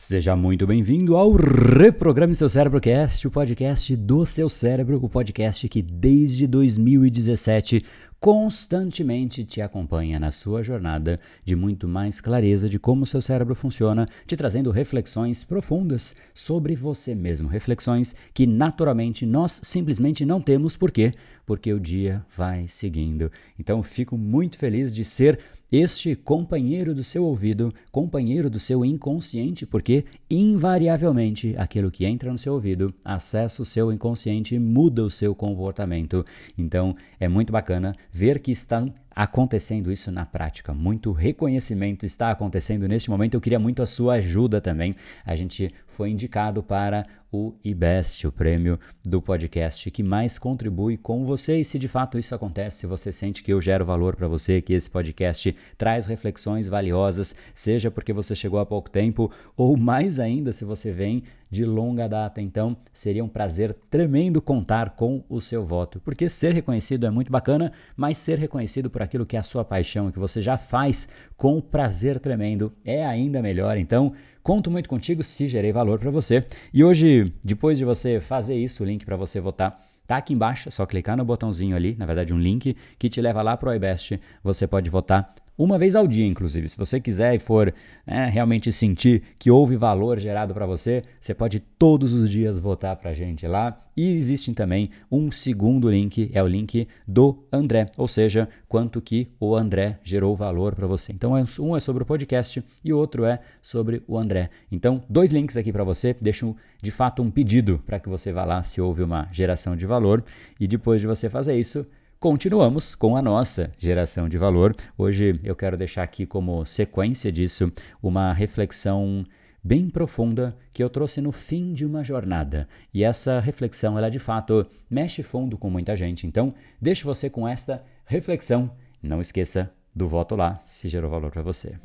Seja muito bem-vindo ao Reprograme Seu Cérebro Cast, o podcast do seu cérebro, o podcast que desde 2017 constantemente te acompanha na sua jornada de muito mais clareza de como seu cérebro funciona, te trazendo reflexões profundas sobre você mesmo, reflexões que naturalmente nós simplesmente não temos por quê? Porque o dia vai seguindo. Então fico muito feliz de ser este companheiro do seu ouvido, companheiro do seu inconsciente, porque invariavelmente aquilo que entra no seu ouvido acessa o seu inconsciente e muda o seu comportamento. Então é muito bacana ver que estão acontecendo isso na prática. Muito reconhecimento está acontecendo neste momento. Eu queria muito a sua ajuda também. A gente foi indicado para o IBEST, o prêmio do podcast que mais contribui com você. E se de fato isso acontece, se você sente que eu gero valor para você, que esse podcast traz reflexões valiosas, seja porque você chegou há pouco tempo ou mais ainda se você vem de longa data. Então, seria um prazer tremendo contar com o seu voto, porque ser reconhecido é muito bacana, mas ser reconhecido por aquilo que é a sua paixão, que você já faz com prazer tremendo, é ainda melhor. Então, conto muito contigo se gerei valor para você. E hoje, depois de você fazer isso, o link para você votar Tá aqui embaixo, é só clicar no botãozinho ali, na verdade um link que te leva lá para o iBest. Você pode votar uma vez ao dia, inclusive. Se você quiser e for né, realmente sentir que houve valor gerado para você, você pode todos os dias votar para a gente lá. E existe também um segundo link, é o link do André, ou seja, quanto que o André gerou valor para você. Então, é, um é sobre o podcast e o outro é sobre o André. Então, dois links aqui para você. Deixo de fato um pedido para que você vá lá se houve uma geração de valor. E depois de você fazer isso, Continuamos com a nossa geração de valor. Hoje eu quero deixar aqui como sequência disso uma reflexão bem profunda que eu trouxe no fim de uma jornada. E essa reflexão, ela de fato mexe fundo com muita gente. Então, deixo você com esta reflexão. Não esqueça do voto lá, se gerou valor para você.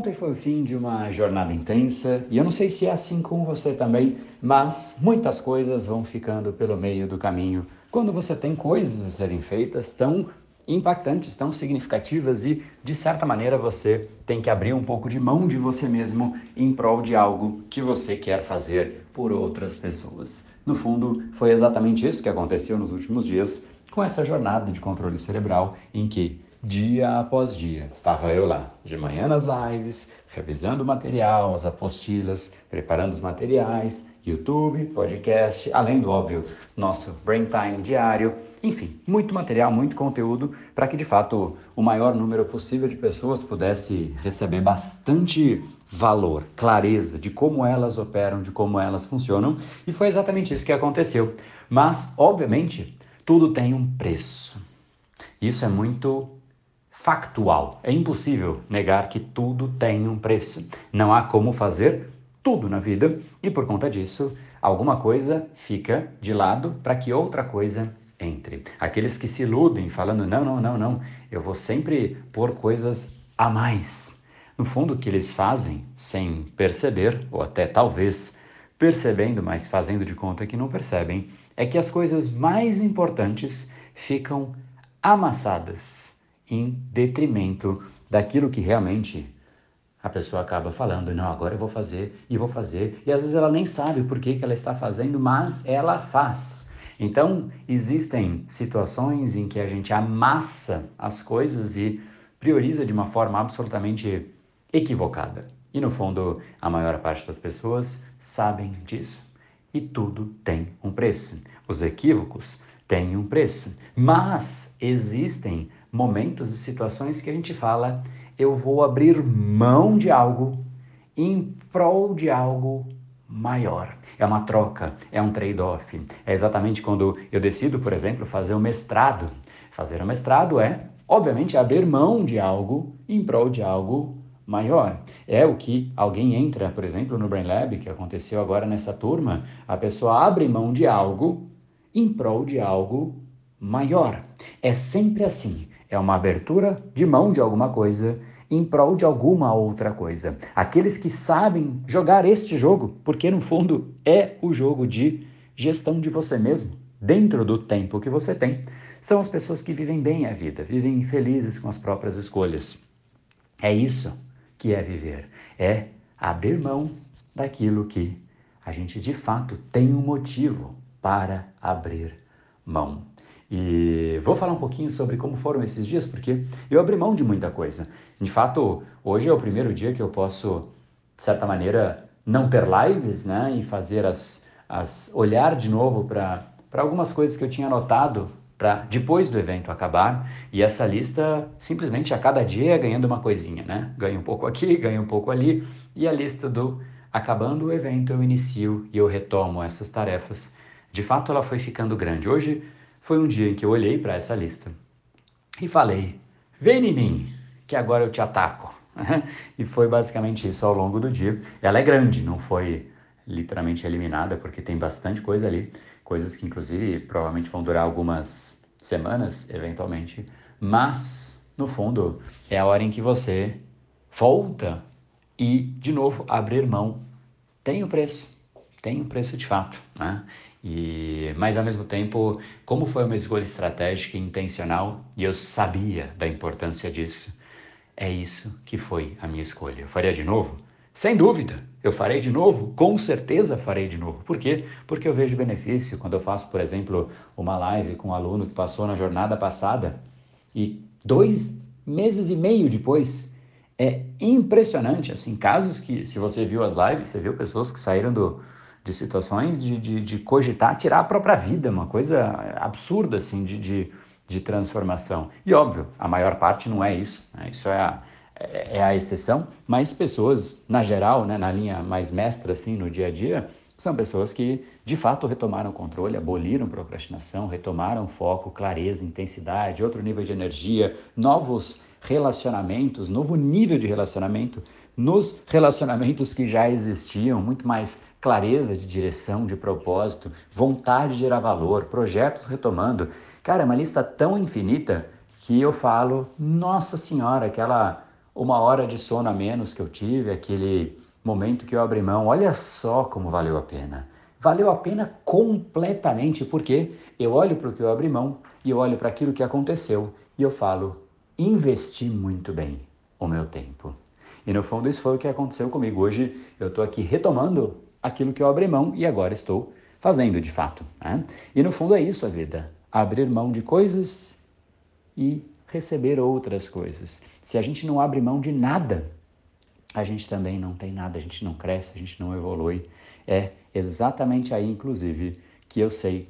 Ontem foi o fim de uma jornada intensa e eu não sei se é assim com você também, mas muitas coisas vão ficando pelo meio do caminho quando você tem coisas a serem feitas tão impactantes, tão significativas e de certa maneira você tem que abrir um pouco de mão de você mesmo em prol de algo que você quer fazer por outras pessoas. No fundo, foi exatamente isso que aconteceu nos últimos dias com essa jornada de controle cerebral em que dia após dia. Estava eu lá, de manhã nas lives, revisando o material, as apostilas, preparando os materiais, YouTube, podcast, além do óbvio, nosso Brain Time diário, enfim, muito material, muito conteúdo para que de fato o maior número possível de pessoas pudesse receber bastante valor, clareza de como elas operam, de como elas funcionam, e foi exatamente isso que aconteceu. Mas, obviamente, tudo tem um preço. Isso é muito factual. É impossível negar que tudo tem um preço. Não há como fazer tudo na vida e por conta disso, alguma coisa fica de lado para que outra coisa entre. Aqueles que se iludem falando não, não, não, não, eu vou sempre pôr coisas a mais. No fundo, o que eles fazem, sem perceber, ou até talvez percebendo, mas fazendo de conta que não percebem, é que as coisas mais importantes ficam amassadas em detrimento daquilo que realmente a pessoa acaba falando, não, agora eu vou fazer e vou fazer, e às vezes ela nem sabe por que, que ela está fazendo, mas ela faz. Então, existem situações em que a gente amassa as coisas e prioriza de uma forma absolutamente equivocada. E no fundo, a maior parte das pessoas sabem disso. E tudo tem um preço. Os equívocos têm um preço. Mas existem momentos e situações que a gente fala, eu vou abrir mão de algo em prol de algo maior. É uma troca, é um trade-off. É exatamente quando eu decido, por exemplo, fazer um mestrado. Fazer um mestrado é, obviamente, abrir mão de algo em prol de algo maior. É o que alguém entra, por exemplo, no Brain Lab, que aconteceu agora nessa turma, a pessoa abre mão de algo em prol de algo maior. É sempre assim é uma abertura de mão de alguma coisa em prol de alguma outra coisa. Aqueles que sabem jogar este jogo, porque no fundo é o jogo de gestão de você mesmo, dentro do tempo que você tem, são as pessoas que vivem bem a vida, vivem felizes com as próprias escolhas. É isso que é viver, é abrir mão daquilo que a gente de fato tem um motivo para abrir mão. E vou falar um pouquinho sobre como foram esses dias, porque eu abri mão de muita coisa. De fato, hoje é o primeiro dia que eu posso, de certa maneira, não ter lives, né? E fazer as. as olhar de novo para algumas coisas que eu tinha anotado para depois do evento acabar. E essa lista, simplesmente a cada dia, ganhando uma coisinha, né? Ganha um pouco aqui, ganha um pouco ali. E a lista do acabando o evento eu inicio e eu retomo essas tarefas. De fato, ela foi ficando grande. Hoje foi um dia em que eu olhei para essa lista e falei: Vem em mim, que agora eu te ataco. e foi basicamente isso ao longo do dia. Ela é grande, não foi literalmente eliminada, porque tem bastante coisa ali, coisas que inclusive provavelmente vão durar algumas semanas, eventualmente, mas no fundo é a hora em que você volta e de novo abrir mão tem o preço, tem um preço de fato, né? E, mas ao mesmo tempo, como foi uma escolha estratégica e intencional, e eu sabia da importância disso, é isso que foi a minha escolha. Eu faria de novo? Sem dúvida, eu farei de novo, com certeza farei de novo. Por quê? Porque eu vejo benefício quando eu faço, por exemplo, uma live com um aluno que passou na jornada passada e dois meses e meio depois é impressionante, assim, casos que, se você viu as lives, você viu pessoas que saíram do, de situações de, de, de cogitar tirar a própria vida, uma coisa absurda assim de, de, de transformação. E óbvio, a maior parte não é isso, né? isso é a, é, é a exceção, mas pessoas, na geral, né, na linha mais mestra, assim, no dia a dia, são pessoas que de fato retomaram controle, aboliram procrastinação, retomaram foco, clareza, intensidade, outro nível de energia, novos relacionamentos, novo nível de relacionamento nos relacionamentos que já existiam, muito mais clareza de direção, de propósito, vontade de gerar valor, projetos retomando. Cara, é uma lista tão infinita que eu falo, nossa senhora, aquela uma hora de sono a menos que eu tive, aquele momento que eu abri mão, olha só como valeu a pena. Valeu a pena completamente, porque eu olho para o que eu abri mão e eu olho para aquilo que aconteceu e eu falo, investi muito bem o meu tempo. E no fundo isso foi o que aconteceu comigo. Hoje eu estou aqui retomando aquilo que eu abri mão e agora estou fazendo de fato. Né? E no fundo é isso a vida: abrir mão de coisas e receber outras coisas. Se a gente não abre mão de nada, a gente também não tem nada, a gente não cresce, a gente não evolui. É exatamente aí, inclusive, que eu sei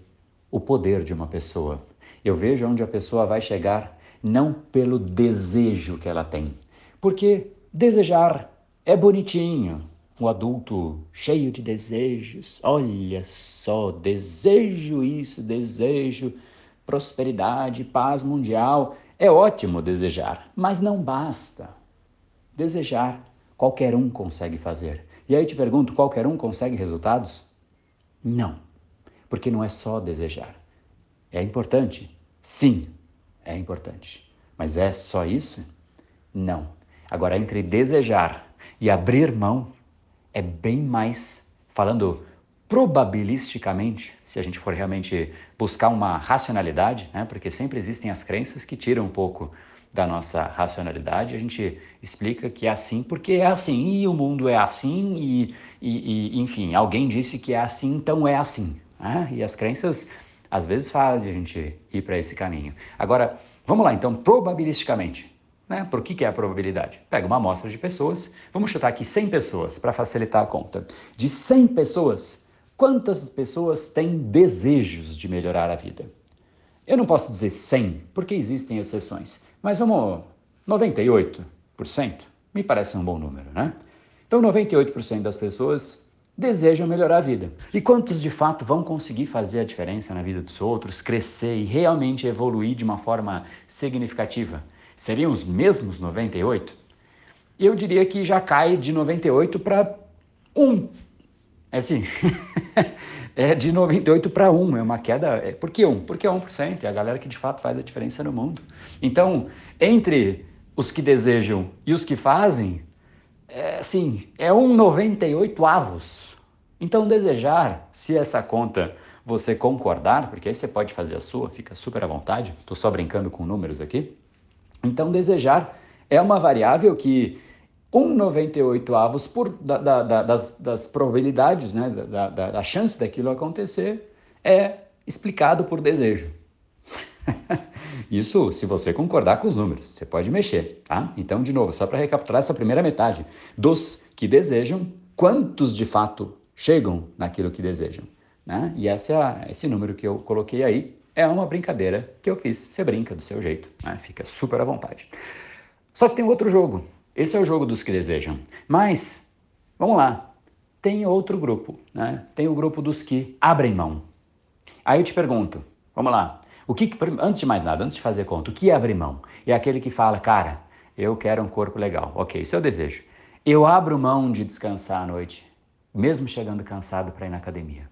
o poder de uma pessoa. Eu vejo onde a pessoa vai chegar não pelo desejo que ela tem. Porque desejar é bonitinho, um adulto cheio de desejos. Olha só, desejo isso, desejo prosperidade, paz mundial. É ótimo desejar, mas não basta. Desejar, qualquer um consegue fazer. E aí te pergunto: qualquer um consegue resultados? Não, porque não é só desejar. É importante? Sim, é importante. Mas é só isso? Não. Agora, entre desejar e abrir mão, é bem mais, falando probabilisticamente, se a gente for realmente buscar uma racionalidade, né? porque sempre existem as crenças que tiram um pouco da nossa racionalidade, a gente explica que é assim porque é assim e o mundo é assim e, e, e enfim, alguém disse que é assim, então é assim. Né? E as crenças às vezes fazem a gente ir para esse caminho. Agora, vamos lá então, probabilisticamente. Né? Por que, que é a probabilidade? Pega uma amostra de pessoas, vamos chutar aqui 100 pessoas para facilitar a conta. De 100 pessoas, quantas pessoas têm desejos de melhorar a vida? Eu não posso dizer 100, porque existem exceções, mas vamos 98%, me parece um bom número, né? Então 98% das pessoas desejam melhorar a vida. E quantos de fato vão conseguir fazer a diferença na vida dos outros, crescer e realmente evoluir de uma forma significativa? Seriam os mesmos 98? Eu diria que já cai de 98 para 1. É assim, é de 98 para 1, é uma queda. É, por que 1? Porque é 1%, é a galera que de fato faz a diferença no mundo. Então, entre os que desejam e os que fazem, é, assim, é um 98 avos. Então, desejar, se essa conta você concordar, porque aí você pode fazer a sua, fica super à vontade. Estou só brincando com números aqui. Então, desejar é uma variável que 1,98 avos por, da, da, da, das, das, probabilidades, né, da, chance daquilo acontecer, é explicado por desejo. Isso se você concordar com os números, você pode mexer, tá? Então, de novo, só para recapitular essa primeira metade, dos que desejam, quantos de fato chegam naquilo que desejam? Né? E esse, é, esse número que eu coloquei aí é uma brincadeira que eu fiz. Você brinca do seu jeito, né? fica super à vontade. Só que tem outro jogo. Esse é o jogo dos que desejam. Mas, vamos lá, tem outro grupo, né? Tem o grupo dos que abrem mão. Aí eu te pergunto, vamos lá, o que, antes de mais nada, antes de fazer conta, o que é abrir mão? É aquele que fala, cara, eu quero um corpo legal. Ok, isso é o desejo. Eu abro mão de descansar à noite, mesmo chegando cansado para ir na academia.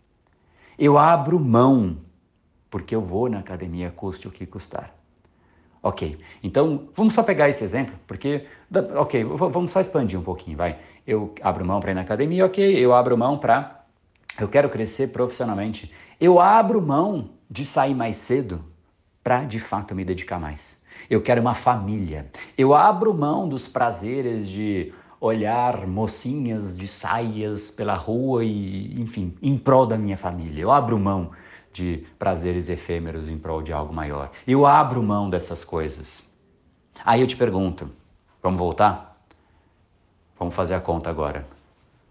Eu abro mão, porque eu vou na academia, custe o que custar. Ok, então vamos só pegar esse exemplo, porque, ok, vamos só expandir um pouquinho, vai. Eu abro mão para ir na academia, ok, eu abro mão para, eu quero crescer profissionalmente. Eu abro mão de sair mais cedo para de fato me dedicar mais. Eu quero uma família. Eu abro mão dos prazeres de olhar mocinhas de saias pela rua e, enfim, em prol da minha família. Eu abro mão de prazeres efêmeros em prol de algo maior. Eu abro mão dessas coisas. Aí eu te pergunto, vamos voltar? Vamos fazer a conta agora.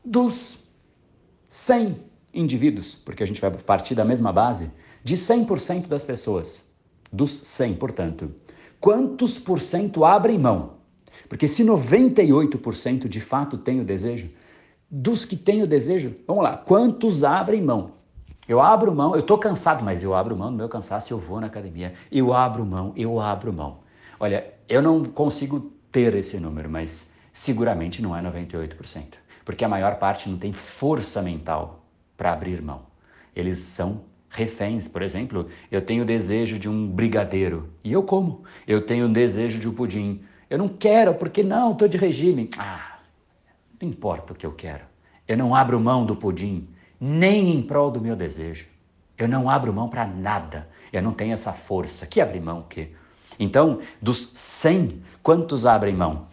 Dos 100 indivíduos, porque a gente vai partir da mesma base, de 100% das pessoas, dos 100, portanto, quantos por cento abrem mão? Porque se 98% de fato têm o desejo, dos que têm o desejo, vamos lá, quantos abrem mão? Eu abro mão, eu estou cansado, mas eu abro mão do meu cansaço eu vou na academia. Eu abro mão, eu abro mão. Olha, eu não consigo ter esse número, mas seguramente não é 98%. Porque a maior parte não tem força mental para abrir mão. Eles são reféns. Por exemplo, eu tenho desejo de um brigadeiro e eu como. Eu tenho desejo de um pudim. Eu não quero, porque não, estou de regime. Ah, não importa o que eu quero. Eu não abro mão do pudim nem em prol do meu desejo. Eu não abro mão para nada. Eu não tenho essa força. Que abrir mão o quê? Então, dos 100, quantos abrem mão?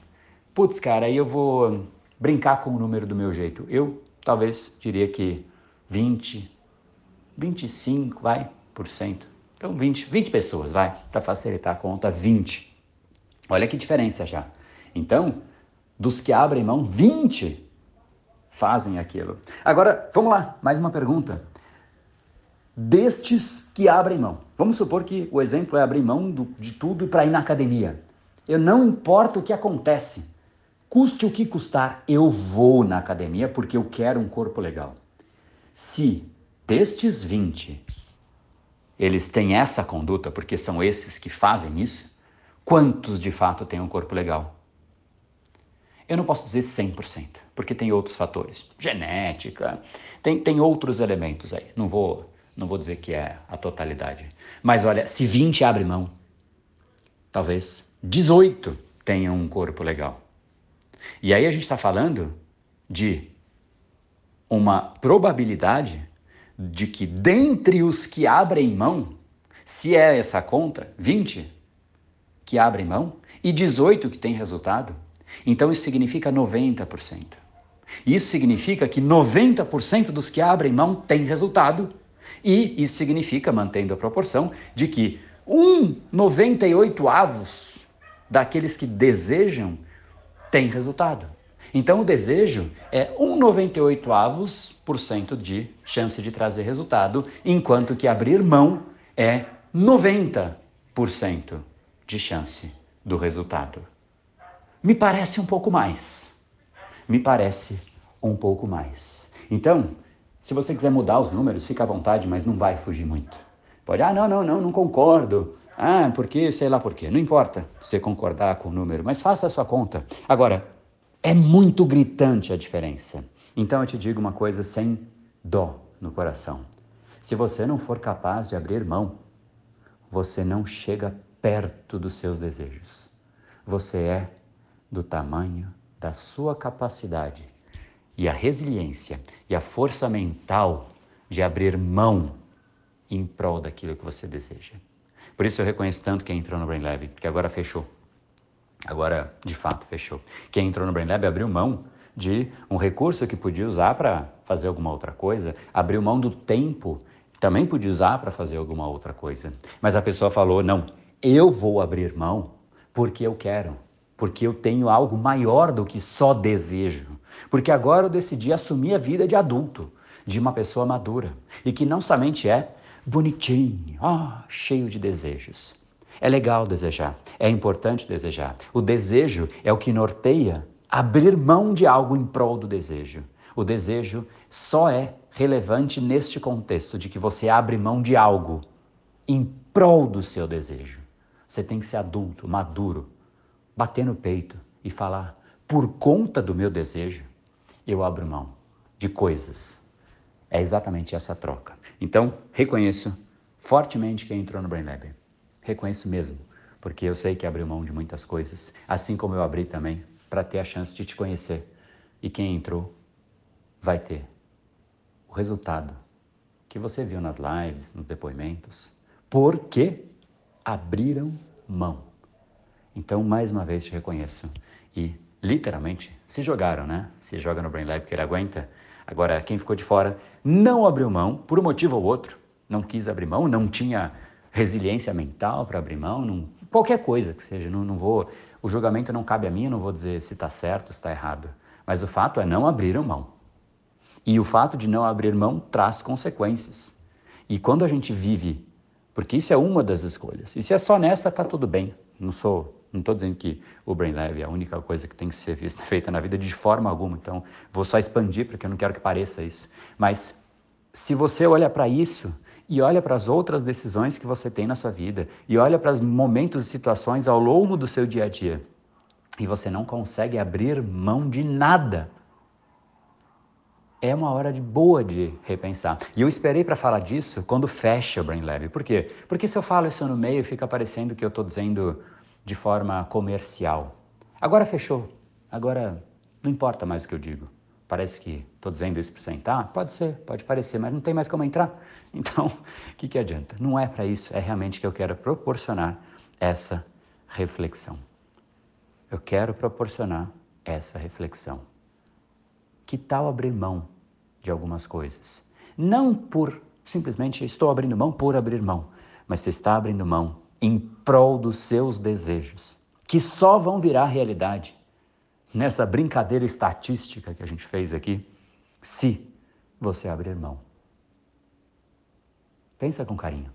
Putz, cara, aí eu vou brincar com o número do meu jeito. Eu talvez diria que 20, 25, vai, por cento. Então, 20, 20 pessoas, vai, para facilitar a conta, 20. Olha que diferença já. Então, dos que abrem mão, 20 fazem aquilo. Agora, vamos lá, mais uma pergunta. Destes que abrem mão. Vamos supor que o exemplo é abrir mão do, de tudo para ir na academia. Eu não importa o que acontece. Custe o que custar, eu vou na academia porque eu quero um corpo legal. Se destes 20 eles têm essa conduta, porque são esses que fazem isso, quantos de fato têm um corpo legal? Eu não posso dizer 100%, porque tem outros fatores. Genética, tem, tem outros elementos aí. Não vou, não vou dizer que é a totalidade. Mas olha, se 20 abre mão, talvez 18 tenham um corpo legal. E aí a gente está falando de uma probabilidade de que dentre os que abrem mão, se é essa conta, 20 que abrem mão e 18 que têm resultado, então isso significa 90%. Isso significa que 90% dos que abrem mão têm resultado, e isso significa, mantendo a proporção, de que um 98 avos daqueles que desejam tem resultado. Então o desejo é um 98 avos por cento de chance de trazer resultado, enquanto que abrir mão é 90% de chance do resultado. Me parece um pouco mais. Me parece um pouco mais. Então, se você quiser mudar os números, fica à vontade, mas não vai fugir muito. Pode, ah, não, não, não, não concordo. Ah, porque, sei lá por quê. Não importa você concordar com o número, mas faça a sua conta. Agora, é muito gritante a diferença. Então eu te digo uma coisa sem dó no coração. Se você não for capaz de abrir mão, você não chega perto dos seus desejos. Você é do tamanho da sua capacidade e a resiliência e a força mental de abrir mão em prol daquilo que você deseja. Por isso eu reconheço tanto quem entrou no Brain Lab, porque agora fechou. Agora, de fato, fechou. Quem entrou no Brain Lab abriu mão de um recurso que podia usar para fazer alguma outra coisa, abriu mão do tempo, também podia usar para fazer alguma outra coisa. Mas a pessoa falou: não, eu vou abrir mão porque eu quero, porque eu tenho algo maior do que só desejo. Porque agora eu decidi assumir a vida de adulto, de uma pessoa madura, e que não somente é bonitinho, ah, cheio de desejos. É legal desejar, é importante desejar. O desejo é o que norteia abrir mão de algo em prol do desejo. O desejo só é relevante neste contexto de que você abre mão de algo em prol do seu desejo. Você tem que ser adulto, maduro, bater no peito e falar: por conta do meu desejo, eu abro mão de coisas. É exatamente essa troca. Então, reconheço fortemente quem entrou no Brain Lab. Reconheço mesmo, porque eu sei que abriu mão de muitas coisas, assim como eu abri também para ter a chance de te conhecer. E quem entrou vai ter o resultado que você viu nas lives, nos depoimentos, porque abriram mão. Então, mais uma vez te reconheço e literalmente se jogaram, né? Se joga no Brain Lab que ele aguenta. Agora, quem ficou de fora não abriu mão, por um motivo ou outro, não quis abrir mão, não tinha resiliência mental para abrir mão, não, qualquer coisa que seja, não, não vou o julgamento não cabe a mim, não vou dizer se está certo, se está errado. Mas o fato é não abrir mão. E o fato de não abrir mão traz consequências. E quando a gente vive, porque isso é uma das escolhas. E se é só nessa, tá tudo bem. Não sou, não estou dizendo que o Brain Lab é a única coisa que tem que ser vista, feita na vida de forma alguma. Então, vou só expandir porque eu não quero que pareça isso. Mas se você olha para isso e olha para as outras decisões que você tem na sua vida e olha para os momentos e situações ao longo do seu dia a dia e você não consegue abrir mão de nada. É uma hora de boa de repensar. E eu esperei para falar disso quando fecha o Brain Lab. Por quê? Porque se eu falo isso no meio, fica parecendo que eu estou dizendo de forma comercial. Agora fechou. Agora não importa mais o que eu digo. Parece que estou dizendo isso para sentar? Pode ser, pode parecer, mas não tem mais como entrar. Então, o que, que adianta? Não é para isso, é realmente que eu quero proporcionar essa reflexão. Eu quero proporcionar essa reflexão. Que tal abrir mão de algumas coisas? Não por simplesmente estou abrindo mão por abrir mão, mas você está abrindo mão em prol dos seus desejos, que só vão virar realidade nessa brincadeira estatística que a gente fez aqui, se você abrir mão. Pensa com carinho.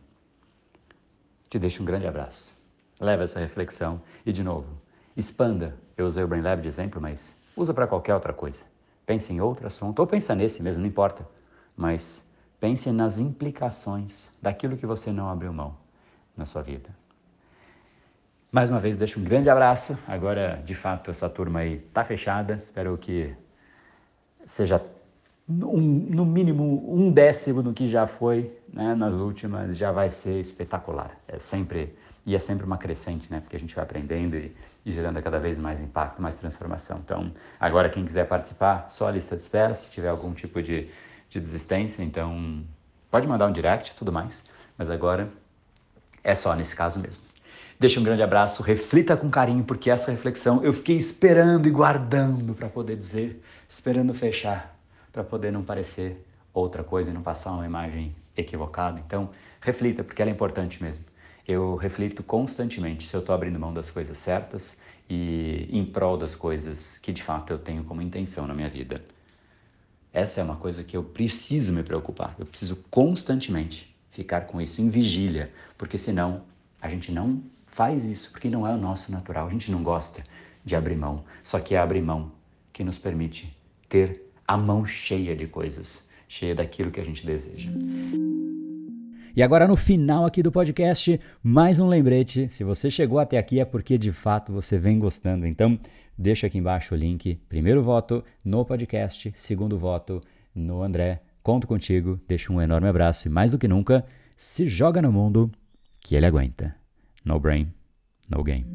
Te deixo um grande abraço. Leva essa reflexão e, de novo, expanda. Eu usei o Brain Lab de exemplo, mas usa para qualquer outra coisa. Pense em outro assunto, ou pensa nesse mesmo, não importa. Mas pense nas implicações daquilo que você não abriu mão na sua vida. Mais uma vez, deixo um grande abraço. Agora, de fato, essa turma aí está fechada. Espero que seja um, no mínimo um décimo do que já foi né, nas últimas, já vai ser espetacular. É sempre e é sempre uma crescente, né? Porque a gente vai aprendendo e, e gerando cada vez mais impacto, mais transformação. Então, agora quem quiser participar, só a lista de espera, se tiver algum tipo de, de desistência, então pode mandar um direct, tudo mais. Mas agora é só nesse caso mesmo. Deixa um grande abraço, reflita com carinho, porque essa reflexão eu fiquei esperando e guardando para poder dizer, esperando fechar para poder não parecer outra coisa e não passar uma imagem equivocada. Então, reflita, porque ela é importante mesmo. Eu reflito constantemente se eu estou abrindo mão das coisas certas e em prol das coisas que de fato eu tenho como intenção na minha vida. Essa é uma coisa que eu preciso me preocupar. Eu preciso constantemente ficar com isso em vigília, porque senão a gente não faz isso, porque não é o nosso natural. A gente não gosta de abrir mão. Só que é abrir mão que nos permite ter a mão cheia de coisas, cheia daquilo que a gente deseja. E agora no final aqui do podcast, mais um lembrete. Se você chegou até aqui é porque de fato você vem gostando. Então, deixa aqui embaixo o link. Primeiro voto no podcast, segundo voto no André. Conto contigo, deixa um enorme abraço e mais do que nunca, se joga no mundo que ele aguenta. No brain, no game.